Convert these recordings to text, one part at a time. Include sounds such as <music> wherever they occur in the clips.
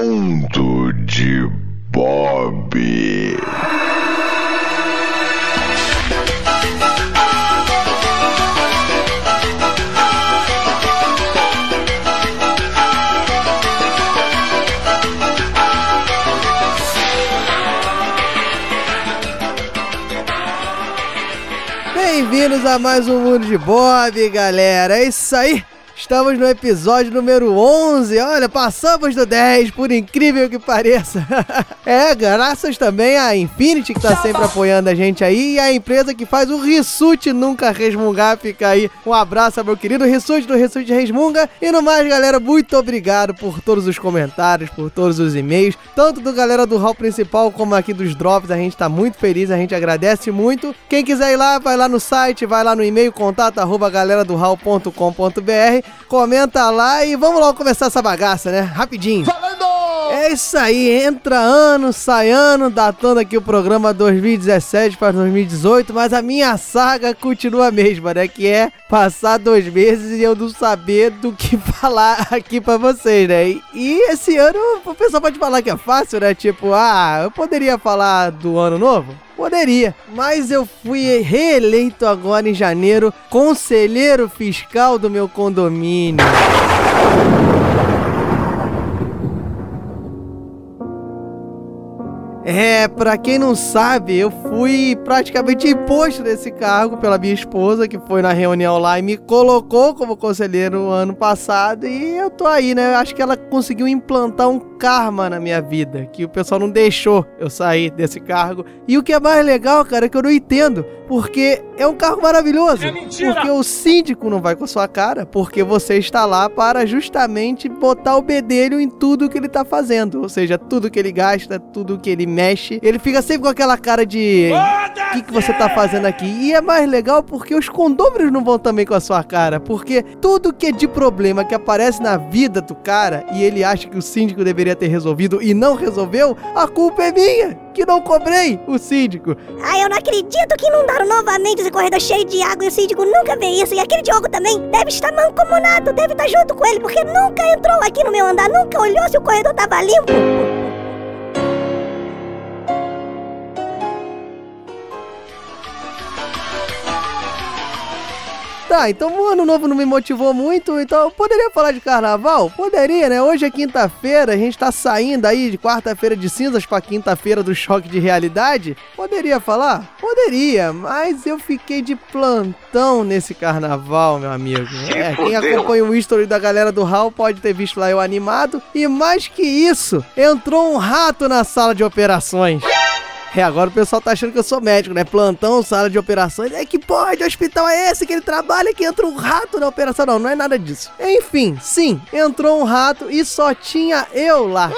Mundo de Bob. Bem-vindos a mais um Mundo de Bob, galera. É isso aí. Estamos no episódio número 11. Olha, passamos do 10, por incrível que pareça. <laughs> é, graças também à Infinity, que tá sempre apoiando a gente aí, e a empresa que faz o Rissuti Nunca Resmungar. Fica aí um abraço meu querido Rissuti do Rissuti Resmunga. E no mais, galera, muito obrigado por todos os comentários, por todos os e-mails, tanto do galera do hall principal como aqui dos drops. A gente tá muito feliz, a gente agradece muito. Quem quiser ir lá, vai lá no site, vai lá no e-mail contato arroba galera do hall.com.br comenta lá e vamos logo começar essa bagaça, né? Rapidinho. Falando! É isso aí, entra ano, sai ano, datando aqui o programa 2017 para 2018, mas a minha saga continua a mesma, né? Que é passar dois meses e eu não saber do que <laughs> falar aqui para vocês, né? E, e esse ano o pessoal pode falar que é fácil, né? Tipo, ah, eu poderia falar do ano novo? Poderia, mas eu fui reeleito agora em janeiro conselheiro fiscal do meu condomínio. É, pra quem não sabe, eu fui praticamente imposto nesse cargo pela minha esposa, que foi na reunião lá e me colocou como conselheiro ano passado. E eu tô aí, né? Eu acho que ela conseguiu implantar um karma na minha vida, que o pessoal não deixou eu sair desse cargo. E o que é mais legal, cara, é que eu não entendo, porque é um cargo maravilhoso. É mentira! Porque o síndico não vai com a sua cara, porque você está lá para justamente botar o bedelho em tudo que ele tá fazendo. Ou seja, tudo que ele gasta, tudo que ele mexe. Ele fica sempre com aquela cara de. O que, que você tá fazendo aqui? E é mais legal porque os condôminos não vão também com a sua cara. Porque tudo que é de problema que aparece na vida do cara e ele acha que o síndico deveria ter resolvido e não resolveu, a culpa é minha, que não cobrei o síndico. Ai, eu não acredito que inundaram novamente esse corredor cheio de água e o síndico nunca vê isso. E aquele Diogo também deve estar mancomunado, deve estar junto com ele, porque nunca entrou aqui no meu andar, nunca olhou se o corredor tava limpo. Tá, então o ano novo não me motivou muito, então eu poderia falar de carnaval? Poderia, né? Hoje é quinta-feira, a gente tá saindo aí de quarta-feira de cinzas pra quinta-feira do choque de realidade. Poderia falar? Poderia, mas eu fiquei de plantão nesse carnaval, meu amigo. É, quem acompanha o history da galera do Hall pode ter visto lá eu animado. E mais que isso, entrou um rato na sala de operações. É, agora o pessoal tá achando que eu sou médico, né? Plantão, sala de operações. É que pode, hospital é esse que ele trabalha que entra um rato na operação? Não, não é nada disso. Enfim, sim, entrou um rato e só tinha eu lá.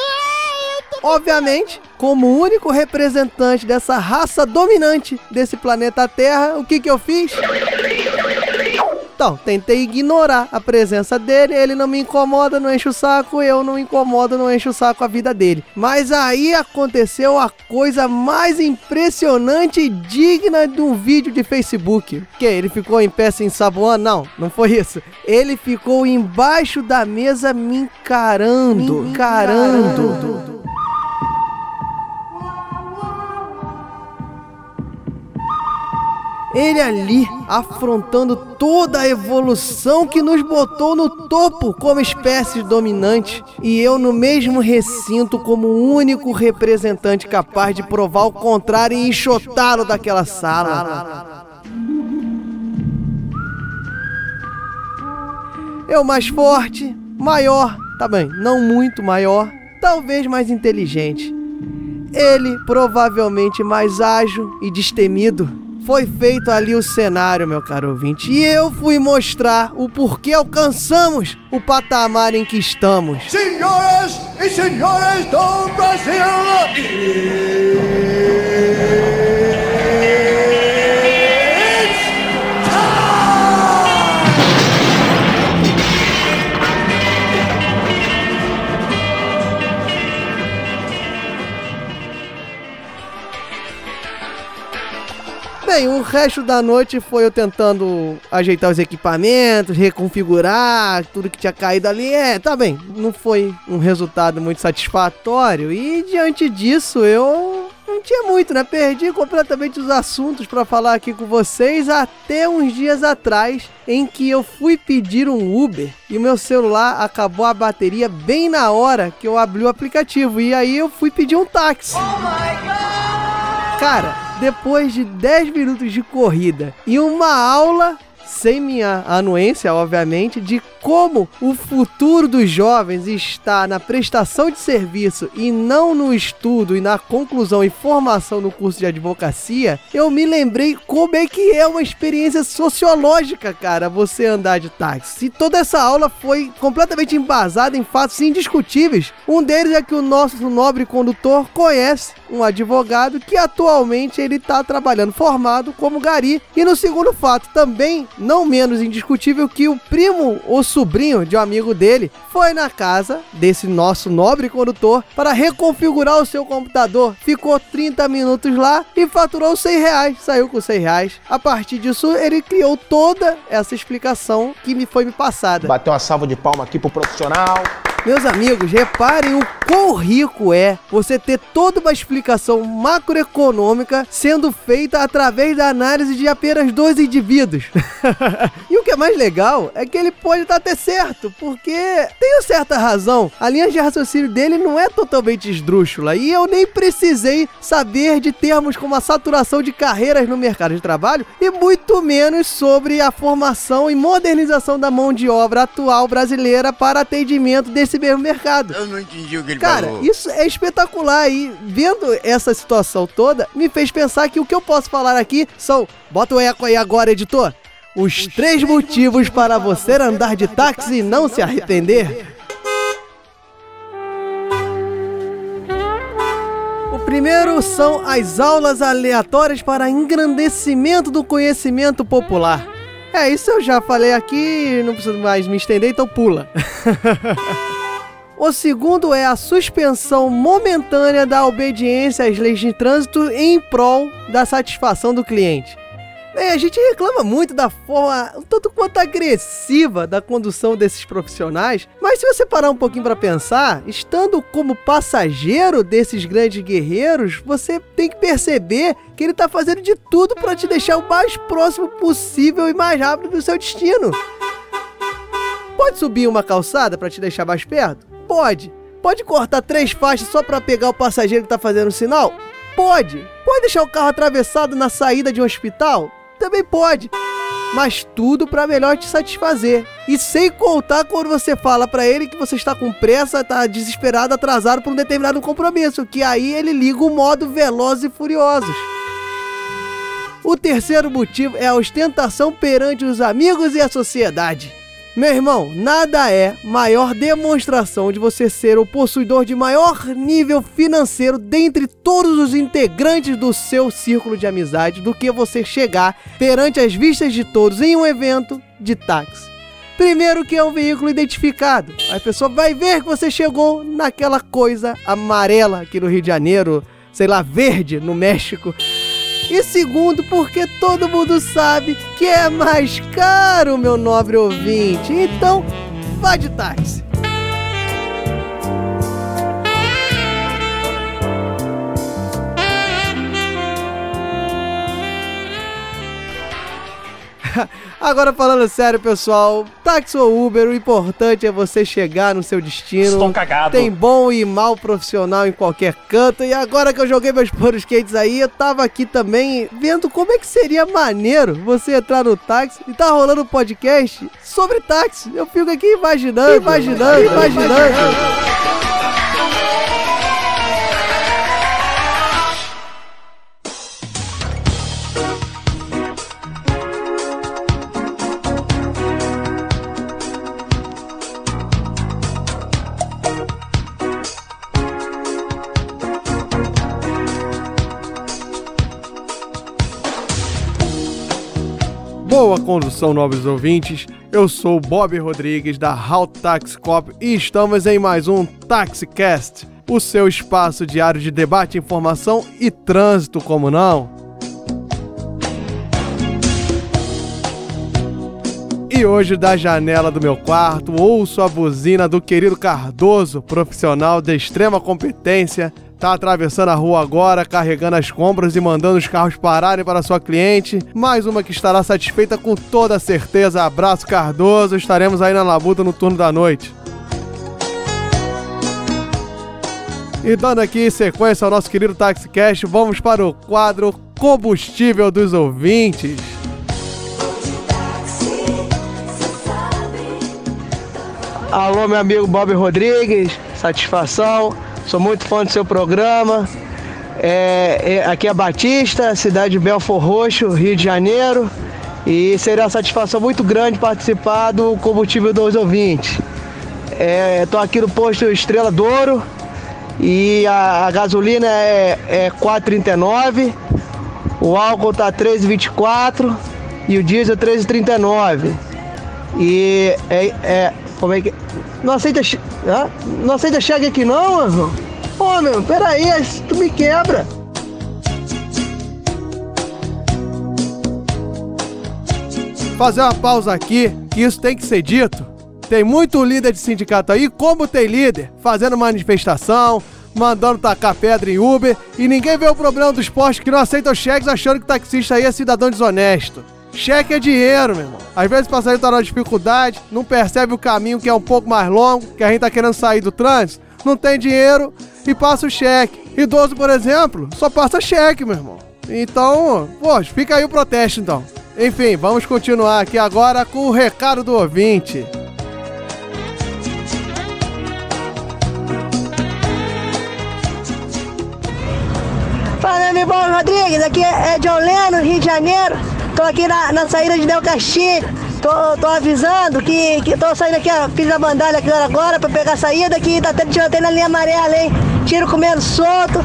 Obviamente, como único representante dessa raça dominante desse planeta Terra, o que que eu fiz? Então, tentei ignorar a presença dele, ele não me incomoda, não enche o saco, eu não incomodo, não enche o saco a vida dele. Mas aí aconteceu a coisa mais impressionante e digna de um vídeo de Facebook. Que ele ficou em pé sem ensaboando? Não, não foi isso. Ele ficou embaixo da mesa me encarando, me encarando. Ele ali afrontando toda a evolução que nos botou no topo como espécie dominante, e eu no mesmo recinto como o único representante capaz de provar o contrário e enxotá-lo daquela sala. Eu mais forte, maior, tá bem, não muito maior, talvez mais inteligente. Ele provavelmente mais ágil e destemido. Foi feito ali o cenário, meu caro ouvinte, e eu fui mostrar o porquê alcançamos o patamar em que estamos. Senhoras e senhores do Brasil! Bem, o resto da noite foi eu tentando ajeitar os equipamentos, reconfigurar tudo que tinha caído ali. É, tá bem, não foi um resultado muito satisfatório. E diante disso, eu não tinha muito, né? Perdi completamente os assuntos para falar aqui com vocês até uns dias atrás, em que eu fui pedir um Uber e o meu celular acabou a bateria bem na hora que eu abri o aplicativo. E aí eu fui pedir um táxi. Cara, depois de 10 minutos de corrida e uma aula sem minha anuência, obviamente, de como o futuro dos jovens está na prestação de serviço e não no estudo e na conclusão e formação no curso de advocacia, eu me lembrei como é que é uma experiência sociológica, cara, você andar de táxi. E toda essa aula foi completamente embasada em fatos indiscutíveis. Um deles é que o nosso nobre condutor conhece um advogado que atualmente ele está trabalhando formado como gari. E no segundo fato, também não menos indiscutível que o primo ou sobrinho de um amigo dele foi na casa desse nosso nobre condutor para reconfigurar o seu computador. Ficou 30 minutos lá e faturou 100 reais. Saiu com 100 reais. A partir disso, ele criou toda essa explicação que me foi me passada. Bateu uma salva de palma aqui pro profissional. Meus amigos, reparem o quão rico é você ter toda uma explicação macroeconômica sendo feita através da análise de apenas dois indivíduos. <laughs> e o que é mais legal é que ele pode estar até certo, porque tem certa razão. A linha de raciocínio dele não é totalmente esdrúxula e eu nem precisei saber de termos como a saturação de carreiras no mercado de trabalho e muito menos sobre a formação e modernização da mão de obra atual brasileira para atendimento desse mesmo mercado. Eu não entendi o que ele Cara, falou. isso é espetacular e vendo essa situação toda, me fez pensar que o que eu posso falar aqui são, bota o eco aí agora, editor. Os, três motivos para você andar de táxi e não se arrepender. O primeiro são as aulas aleatórias para engrandecimento do conhecimento popular. É, isso eu já falei aqui, não preciso mais me estender, então pula. <laughs> O segundo é a suspensão momentânea da obediência às leis de trânsito em prol da satisfação do cliente. Bem, a gente reclama muito da forma um tanto quanto agressiva da condução desses profissionais, mas se você parar um pouquinho para pensar, estando como passageiro desses grandes guerreiros, você tem que perceber que ele tá fazendo de tudo para te deixar o mais próximo possível e mais rápido do seu destino. Pode subir uma calçada para te deixar mais perto? Pode. Pode cortar três faixas só para pegar o passageiro que tá fazendo sinal? Pode. Pode deixar o carro atravessado na saída de um hospital? Também pode. Mas tudo para melhor te satisfazer. E sem contar quando você fala para ele que você está com pressa, tá desesperado, atrasado por um determinado compromisso, que aí ele liga o modo Velozes e Furiosos. O terceiro motivo é a ostentação perante os amigos e a sociedade. Meu irmão, nada é maior demonstração de você ser o possuidor de maior nível financeiro dentre todos os integrantes do seu círculo de amizade do que você chegar perante as vistas de todos em um evento de táxi. Primeiro que é um veículo identificado. A pessoa vai ver que você chegou naquela coisa amarela aqui no Rio de Janeiro, sei lá, verde no México. E segundo, porque todo mundo sabe que é mais caro, meu nobre ouvinte. Então, vá de táxi. Agora falando sério, pessoal, táxi ou Uber, o importante é você chegar no seu destino. Estou cagado. Tem bom e mal profissional em qualquer canto. E agora que eu joguei meus <laughs> panos quentes aí, eu tava aqui também vendo como é que seria maneiro você entrar no táxi e tá rolando um podcast sobre táxi. Eu fico aqui imaginando, imaginando, imaginando. Boa condução, nobres ouvintes. Eu sou Bob Rodrigues da How Taxi Cop e estamos em mais um TaxiCast, o seu espaço diário de debate, informação e trânsito, como não? E hoje, da janela do meu quarto, ouço a buzina do querido Cardoso, profissional de extrema competência, Tá atravessando a rua agora, carregando as compras e mandando os carros pararem para sua cliente. Mais uma que estará satisfeita com toda certeza. Abraço, Cardoso. Estaremos aí na labuta no turno da noite. E dando aqui sequência ao nosso querido TaxiCast, vamos para o quadro Combustível dos Ouvintes. Alô, meu amigo Bob Rodrigues, satisfação. Sou muito fã do seu programa. É, é, aqui é Batista, cidade de Belfor Roxo, Rio de Janeiro. E seria uma satisfação muito grande participar do combustível dos ouvintes. Estou aqui no posto Estrela Douro e a, a gasolina é, é 4,39, o álcool tá 3,24 e o diesel 3,39. E é, é, como é que. Não aceita. Ah, não aceita cheque aqui não, irmão? Ô meu, peraí, tu me quebra. Fazer uma pausa aqui, que isso tem que ser dito. Tem muito líder de sindicato aí, como tem líder, fazendo manifestação, mandando tacar pedra em Uber, e ninguém vê o problema dos postos que não aceitam cheques achando que taxista aí é cidadão desonesto. Cheque é dinheiro, meu irmão. Às vezes o passageiro tá na dificuldade, não percebe o caminho que é um pouco mais longo, que a gente tá querendo sair do trânsito, não tem dinheiro e passa o cheque. Idoso, por exemplo, só passa cheque, meu irmão. Então, pô, fica aí o protesto então. Enfim, vamos continuar aqui agora com o recado do ouvinte. Fala, meu irmão Rodrigues, aqui é John Leno, Rio de Janeiro. Tô aqui na, na saída de Del. Tô, tô avisando que, que tô saindo aqui, fiz a bandalha aqui agora pra pegar a saída, que tá tendo tiroteio na linha amarela, hein? Tiro comendo solto,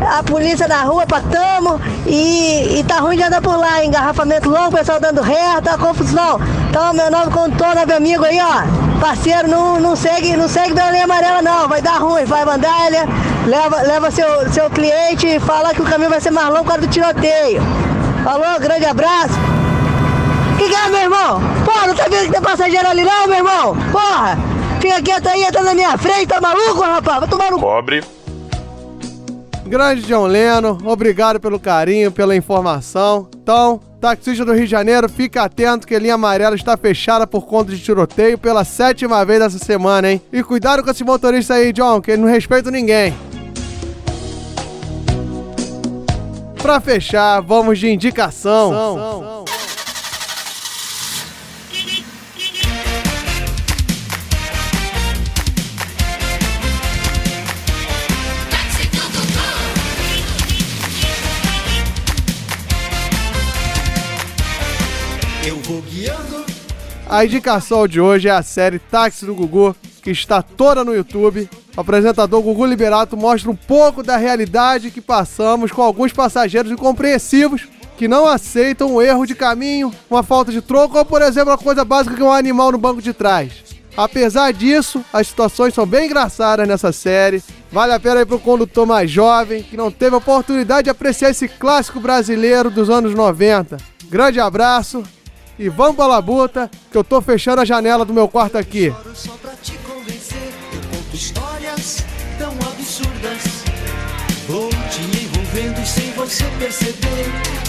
a polícia na rua, patamo, e, e tá ruim de andar por lá, engarrafamento longo, pessoal dando ré, tá confusão. Então, meu nome contorno, meu amigo aí, ó, parceiro, não, não segue, não segue pela linha amarela não, vai dar ruim, vai bandalha, leva, leva seu, seu cliente e fala que o caminho vai ser mais longo por causa do tiroteio. Falou, grande abraço. Que que é, meu irmão? Porra, não tá vendo que tem passageiro ali não, meu irmão? Porra, fica quieto aí, tá na minha frente, tá maluco, rapaz? Vai tomar no... Pobre. Grande John Leno, obrigado pelo carinho, pela informação. Então, taxista do Rio de Janeiro, fica atento que a linha amarela está fechada por conta de tiroteio pela sétima vez essa semana, hein? E cuidado com esse motorista aí, John, que ele não respeita ninguém. Pra fechar, vamos de indicação. Eu vou guiando. A indicação de hoje é a série Táxi do Gugu, que está toda no YouTube. O apresentador Gugu Liberato mostra um pouco da realidade que passamos com alguns passageiros incompreensivos que não aceitam um erro de caminho, uma falta de troco ou, por exemplo, a coisa básica que é um animal no banco de trás. Apesar disso, as situações são bem engraçadas nessa série. Vale a pena ir pro condutor mais jovem, que não teve a oportunidade de apreciar esse clássico brasileiro dos anos 90. Grande abraço e vamos pra labuta, que eu tô fechando a janela do meu quarto aqui. Você perceber.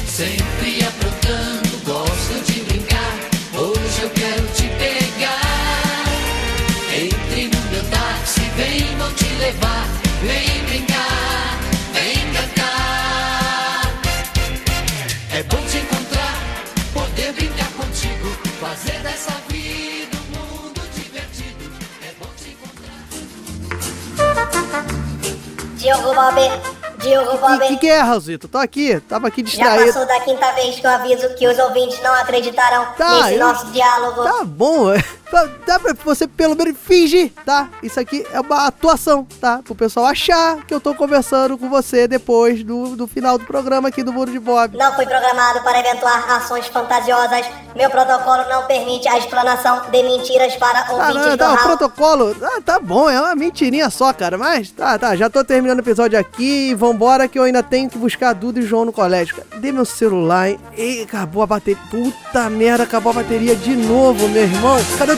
Sempre aprontando, gosto de brincar. Hoje eu quero te pegar. Entre no meu táxi, vem, vou te levar. Vem brincar, vem cantar. É bom te encontrar, poder brincar contigo. Fazer dessa vida um mundo divertido. É bom te encontrar. Diogo Bob, Diogo O que, que é, Raulzito? Tô aqui, tava aqui Já distraído. passou da quinta vez que eu aviso que os ouvintes não acreditarão Tá, nesse eu- nosso diálogo. Tá bom, Dá- pra você pelo menos fingir, tá? Isso aqui é uma atuação, tá? Pro pessoal achar que eu tô conversando com você depois do, do final do programa aqui do Muro de Bob. Não fui programado para eventuar ações fantasiosas. Meu protocolo não permite a explanação de mentiras para Ah, ouvintes não, tá, o protocolo. Ah, tá bom, é uma mentirinha só, cara. Mas tá, tá, já tô terminando o episódio aqui. Vambora que eu ainda tenho que buscar a Duda e o João no colégio. Cadê meu celular, hein? Ih, acabou a bateria. Puta merda, acabou a bateria de novo, meu irmão. Cadê o